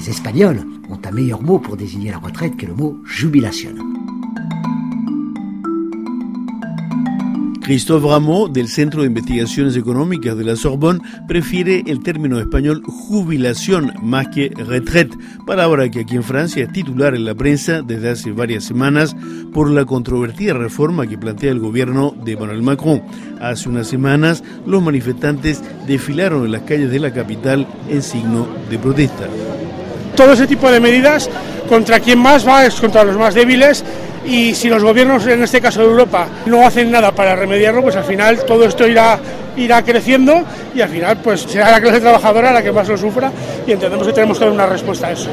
les Espagnols ont un meilleur mot pour désigner la retraite que le mot jubilation. Christophe Rameau, del Centro de Investigaciones Económicas de la Sorbonne, prefiere el término español jubilación más que retraite, palabra que aquí en Francia es titular en la prensa desde hace varias semanas por la controvertida reforma que plantea el gobierno de Emmanuel Macron. Hace unas semanas, los manifestantes desfilaron en las calles de la capital en signo de protesta. Todo ese tipo de medidas, ¿contra quién más va? Es contra los más débiles y si los gobiernos, en este caso de Europa, no hacen nada para remediarlo, pues al final todo esto irá, irá creciendo y al final pues será la clase trabajadora la que más lo sufra y entendemos que tenemos que dar una respuesta a eso.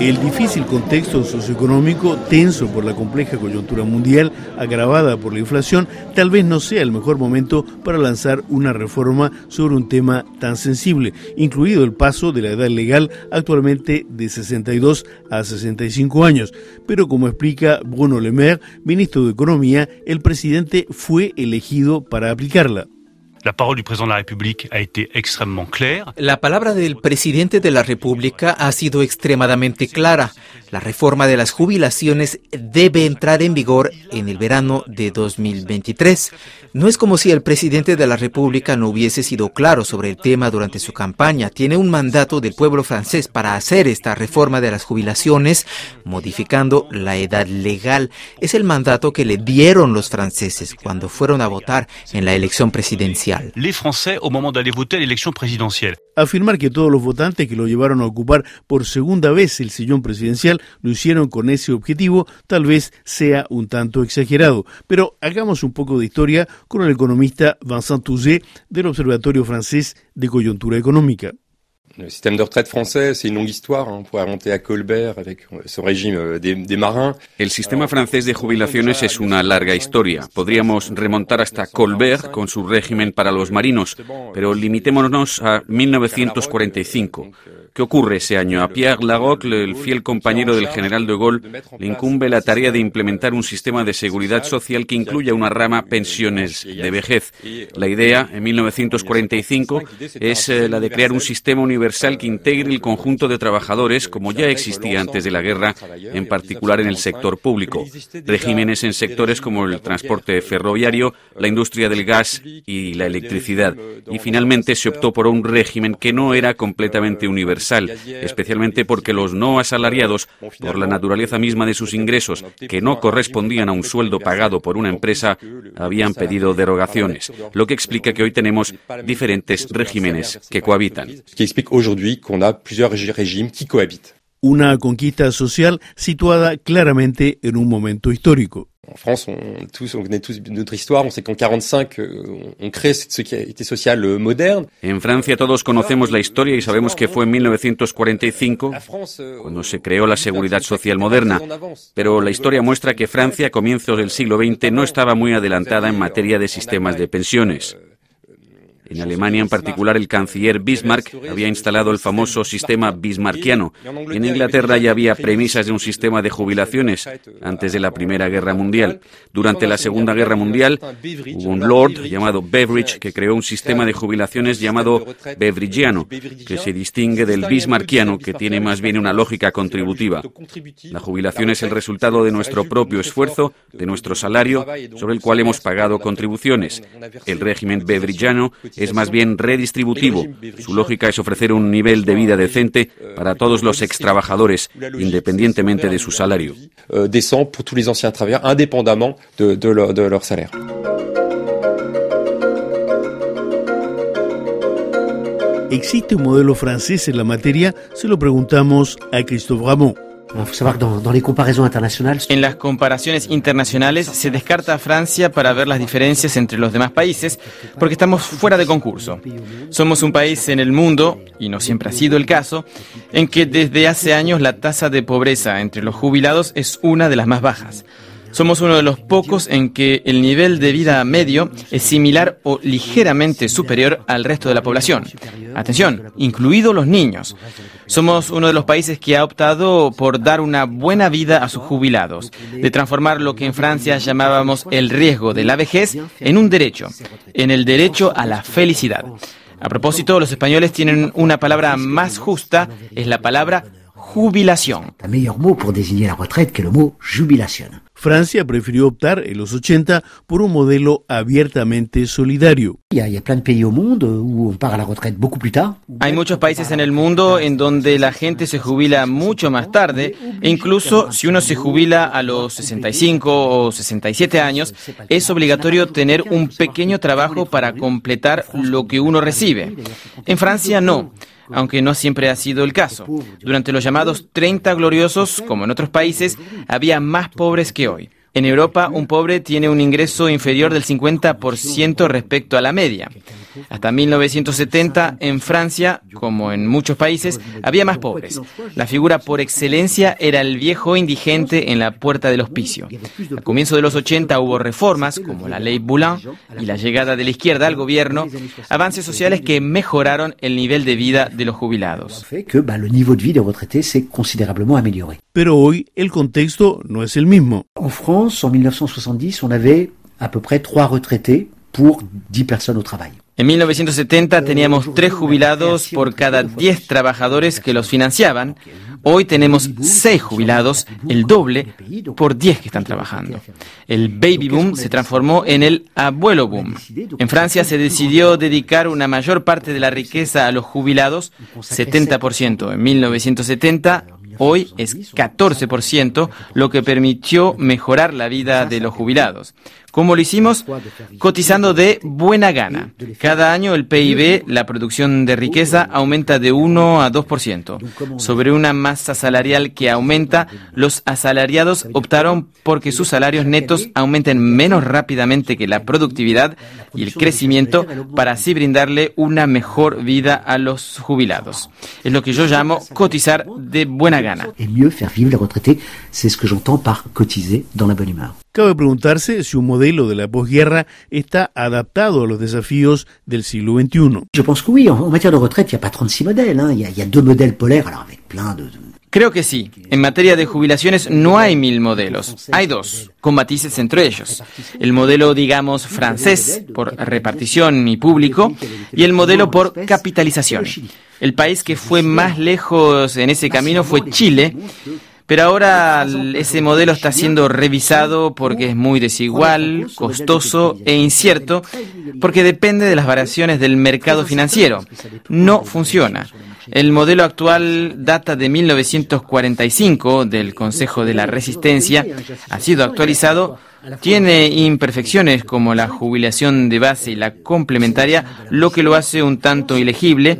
El difícil contexto socioeconómico, tenso por la compleja coyuntura mundial, agravada por la inflación, tal vez no sea el mejor momento para lanzar una reforma sobre un tema tan sensible, incluido el paso de la edad legal actualmente de 62 a 65 años. Pero como explica Bruno Le Maire, ministro de Economía, el presidente fue elegido para aplicarla. La palabra del presidente de la República ha sido extremadamente clara. La reforma de las jubilaciones debe entrar en vigor en el verano de 2023. No es como si el presidente de la República no hubiese sido claro sobre el tema durante su campaña. Tiene un mandato del pueblo francés para hacer esta reforma de las jubilaciones, modificando la edad legal. Es el mandato que le dieron los franceses cuando fueron a votar en la elección presidencial. Les Français au moment d'aller voter à l'élection présidentielle. Afirmar que todos los votantes que lo llevaron a ocupar por segunda vez el sillón presidencial lo hicieron con ese objetivo tal vez sea un tanto exagerado. Pero hagamos un poco de historia con el economista Vincent Touzé del Observatorio Francés de Coyuntura Económica. Le système de retraite français, c'est une longue histoire. On pourrait remonter à Colbert avec son régime des, des marins. El sistema francés de jubilaciones es una larga historia. Podríamos remontar hasta Colbert con su régimen para los marinos, pero limitémonos a 1945. ¿Qué ocurre ese año? A Pierre Larocle, el fiel compañero del general de Gaulle, le incumbe la tarea de implementar un sistema de seguridad social que incluya una rama pensiones de vejez. La idea, en 1945, es eh, la de crear un sistema universal que integre el conjunto de trabajadores, como ya existía antes de la guerra, en particular en el sector público. Regímenes en sectores como el transporte ferroviario, la industria del gas y la electricidad. Y finalmente se optó por un régimen que no era completamente universal especialmente porque los no asalariados, por la naturaleza misma de sus ingresos, que no correspondían a un sueldo pagado por una empresa, habían pedido derogaciones, lo que explica que hoy tenemos diferentes regímenes que cohabitan. Una conquista social situada claramente en un momento histórico. En France, on, tous, on connaît tous notre histoire. On sait qu'en 45, euh, on crée sociale euh, moderne. En Francia todos conocemos la historia y sabemos que fue en 1945 cuando se creó la seguridad social moderna. Pero la historia muestra que Francia a comienzos del siglo XX no estaba muy adelantada en materia de sistemas de pensiones. En Alemania, en particular, el canciller Bismarck había instalado el famoso sistema bismarckiano. En Inglaterra ya había premisas de un sistema de jubilaciones antes de la Primera Guerra Mundial. Durante la Segunda Guerra Mundial hubo un lord llamado Beveridge que creó un sistema de jubilaciones llamado beveridgiano, que se distingue del bismarckiano, que tiene más bien una lógica contributiva. La jubilación es el resultado de nuestro propio esfuerzo, de nuestro salario, sobre el cual hemos pagado contribuciones. El régimen beveridgiano es más bien redistributivo. Su lógica es ofrecer un nivel de vida decente para todos los extrabajadores, independientemente de su salario. Décent pour tous les anciens travailleurs, indépendamment de, de, leur, de leur salaire. ¿Existe un modelo francés en la materia? Se lo preguntamos a Christophe En las comparaciones internacionales se descarta a Francia para ver las diferencias entre los demás países porque estamos fuera de concurso. Somos un país en el mundo, y no siempre ha sido el caso, en que desde hace años la tasa de pobreza entre los jubilados es una de las más bajas. Somos uno de los pocos en que el nivel de vida medio es similar o ligeramente superior al resto de la población. Atención, incluidos los niños. Somos uno de los países que ha optado por dar una buena vida a sus jubilados, de transformar lo que en Francia llamábamos el riesgo de la vejez en un derecho, en el derecho a la felicidad. A propósito, los españoles tienen una palabra más justa, es la palabra jubilación. Francia prefirió optar en los 80 por un modelo abiertamente solidario. Hay muchos países en el mundo en donde la gente se jubila mucho más tarde e incluso si uno se jubila a los 65 o 67 años, es obligatorio tener un pequeño trabajo para completar lo que uno recibe. En Francia no aunque no siempre ha sido el caso. Durante los llamados 30 gloriosos, como en otros países, había más pobres que hoy. En Europa, un pobre tiene un ingreso inferior del 50% respecto a la media. Hasta 1970, en Francia, como en muchos países, había más pobres. La figura por excelencia era el viejo indigente en la puerta del hospicio. A comienzo de los 80 hubo reformas, como la ley Boulin y la llegada de la izquierda al gobierno, avances sociales que mejoraron el nivel de vida de los jubilados. Pero hoy el contexto no es el mismo. En France, en 1970, on avait à peu près 3 retraités pour 10 personnes au travail. En 1970 teníamos tres jubilados por cada 10 trabajadores que los financiaban. Hoy tenemos seis jubilados, el doble, por 10 que están trabajando. El baby boom se transformó en el abuelo boom. En Francia se decidió dedicar una mayor parte de la riqueza a los jubilados, 70% en 1970, hoy es 14%, lo que permitió mejorar la vida de los jubilados. ¿Cómo lo hicimos? Cotizando de buena gana. Cada año el PIB, la producción de riqueza, aumenta de 1 a 2%. Sobre una masa salarial que aumenta, los asalariados optaron porque sus salarios netos aumenten menos rápidamente que la productividad y el crecimiento para así brindarle una mejor vida a los jubilados. Es lo que yo llamo cotizar de buena gana. Cabe preguntarse si un modelo de la posguerra está adaptado a los desafíos del siglo XXI. Je pense que oui, en, matière de retraite, il n'y a pas 36 modèles. hein. Il y, a- il y a deux modèles polaires, alors avec plein de... de- Creo que sí. En materia de jubilaciones no hay mil modelos. Hay dos, con matices entre ellos. El modelo, digamos, francés, por repartición y público, y el modelo por capitalización. El país que fue más lejos en ese camino fue Chile, pero ahora ese modelo está siendo revisado porque es muy desigual, costoso e incierto, porque depende de las variaciones del mercado financiero. No funciona. El modelo actual data de 1945 del Consejo de la Resistencia, ha sido actualizado, tiene imperfecciones como la jubilación de base y la complementaria, lo que lo hace un tanto ilegible.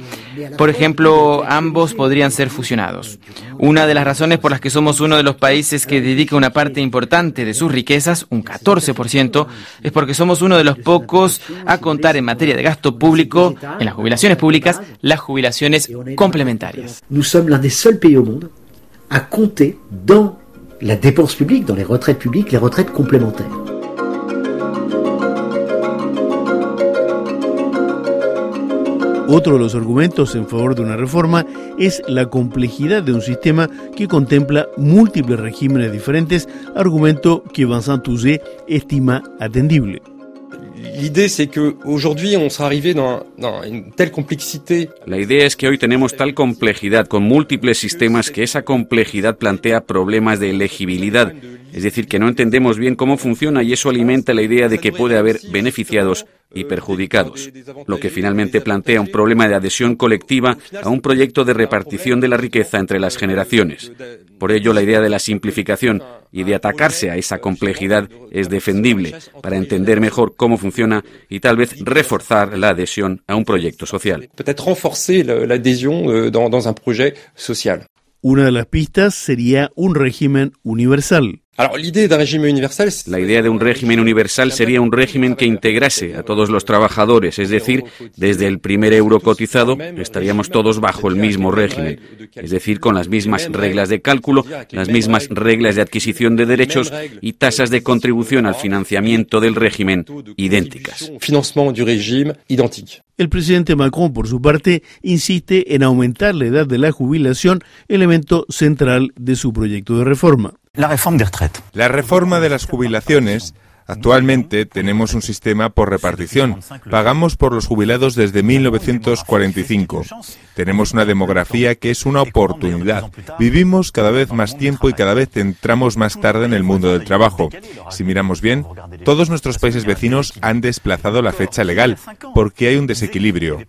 Por ejemplo, ambos podrían ser fusionados. Una de las razones por las que somos uno de los países que dedica una parte importante de sus riquezas, un 14%, es porque somos uno de los pocos a contar en materia de gasto público, en las jubilaciones públicas, las jubilaciones complementarias. Nous sommes l'un des seuls pays au monde à compter dans la dépense publique, dans les retraites publiques, les retraites complémentaires. Otro de los argumentos en favor de una reforma es la complejidad de un sistema que contempla múltiples regímenes diferentes, argumento que Vincent Touzé estima atendible. L'idée, c'est que aujourd'hui, on serait arrivé dans, dans une telle complexité. La idea es que hoy tenemos tal complejidad con múltiples sistemas que esa complejidad plantea problemas de elegibilidad, es decir, que no entendemos bien cómo funciona y eso alimenta la idea de que puede haber beneficiados y perjudicados, lo que finalmente plantea un problema de adhesión colectiva a un proyecto de repartición de la riqueza entre las generaciones. Por ello, la idea de la simplificación y de atacarse a esa complejidad es defendible para entender mejor cómo funciona y tal vez reforzar la adhesión a un proyecto social. euh. Una de las pistas sería un régimen universal. La idea de un régimen universal sería un régimen que integrase a todos los trabajadores, es decir, desde el primer euro cotizado estaríamos todos bajo el mismo régimen, es decir, con las mismas reglas de cálculo, las mismas reglas de adquisición de derechos y tasas de contribución al financiamiento del régimen idénticas. financement du régime identique. El presidente Macron, por su parte, insiste en aumentar la edad de la jubilación, elemento central de su proyecto de reforma. La reforma de las jubilaciones Actualmente tenemos un sistema por repartición. Pagamos por los jubilados desde 1945. Tenemos una demografía que es una oportunidad. Vivimos cada vez más tiempo y cada vez entramos más tarde en el mundo del trabajo. Si miramos bien, todos nuestros países vecinos han desplazado la fecha legal porque hay un desequilibrio.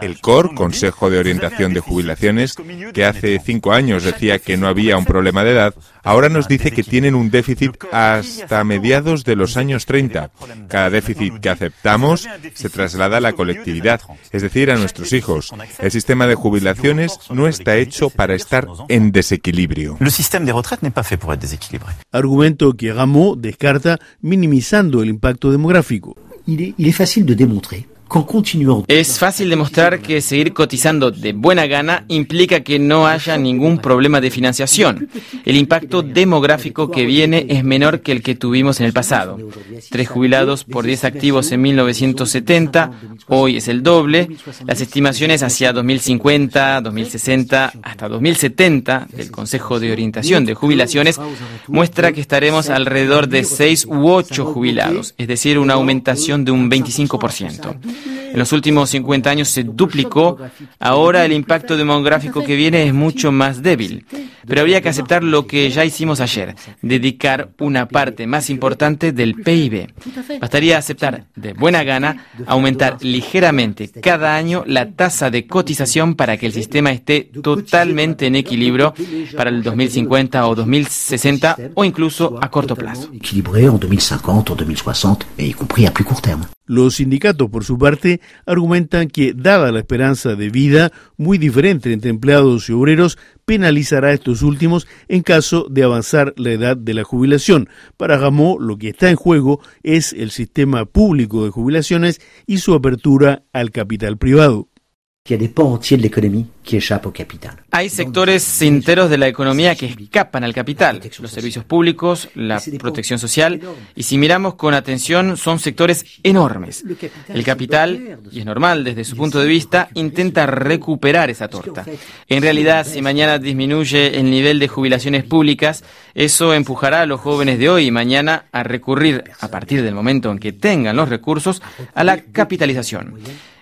El COR, Consejo de Orientación de Jubilaciones, que hace cinco años decía que no había un problema de edad, ahora nos dice que tienen un déficit hasta mediados de los años 30. Cada déficit que aceptamos se traslada a la colectividad, es decir, a nuestros hijos. El sistema de jubilaciones no está hecho para estar en desequilibrio. Argumento que Rameau descarta minimizando el impacto demográfico. Il est, il est facile de démontrer Es fácil demostrar que seguir cotizando de buena gana implica que no haya ningún problema de financiación. El impacto demográfico que viene es menor que el que tuvimos en el pasado. Tres jubilados por diez activos en 1970, hoy es el doble. Las estimaciones hacia 2050, 2060, hasta 2070 del Consejo de Orientación de Jubilaciones muestra que estaremos alrededor de seis u ocho jubilados, es decir, una aumentación de un 25%. En los últimos 50 años se duplicó. Ahora el impacto demográfico que viene es mucho más débil. Pero habría que aceptar lo que ya hicimos ayer, dedicar una parte más importante del PIB. Bastaría aceptar de buena gana aumentar ligeramente cada año la tasa de cotización para que el sistema esté totalmente en equilibrio para el 2050 o 2060 o incluso a corto plazo. Équilibré en 2050 o 2060, y compris a plus court terme. Los sindicatos, por su parte, argumentan que, dada la esperanza de vida muy diferente entre empleados y obreros, penalizará a estos últimos en caso de avanzar la edad de la jubilación. Para Gamó, lo que está en juego es el sistema público de jubilaciones y su apertura al capital privado. Hay sectores enteros de la economía que escapan al capital, los servicios públicos, la protección social, y si miramos con atención son sectores enormes. El capital, y es normal desde su punto de vista, intenta recuperar esa torta. En realidad, si mañana disminuye el nivel de jubilaciones públicas, eso empujará a los jóvenes de hoy y mañana a recurrir, a partir del momento en que tengan los recursos, a la capitalización.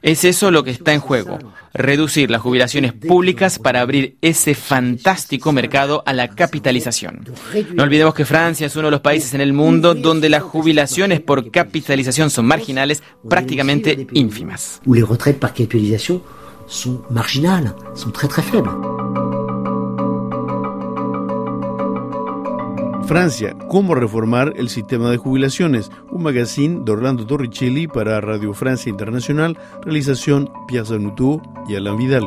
Es eso lo que está en juego, reducir las jubilaciones públicas para abrir ese fantástico mercado a la capitalización. No olvidemos que Francia es uno de los países en el mundo donde las jubilaciones por capitalización son marginales, prácticamente ínfimas. Où les retraites par capitalisation sont marginales, sont très très faibles. Francia, cómo reformar el sistema de jubilaciones. Un magazine de Orlando Torricelli para Radio Francia Internacional, realización Piazza Nutú y Alan Vidal.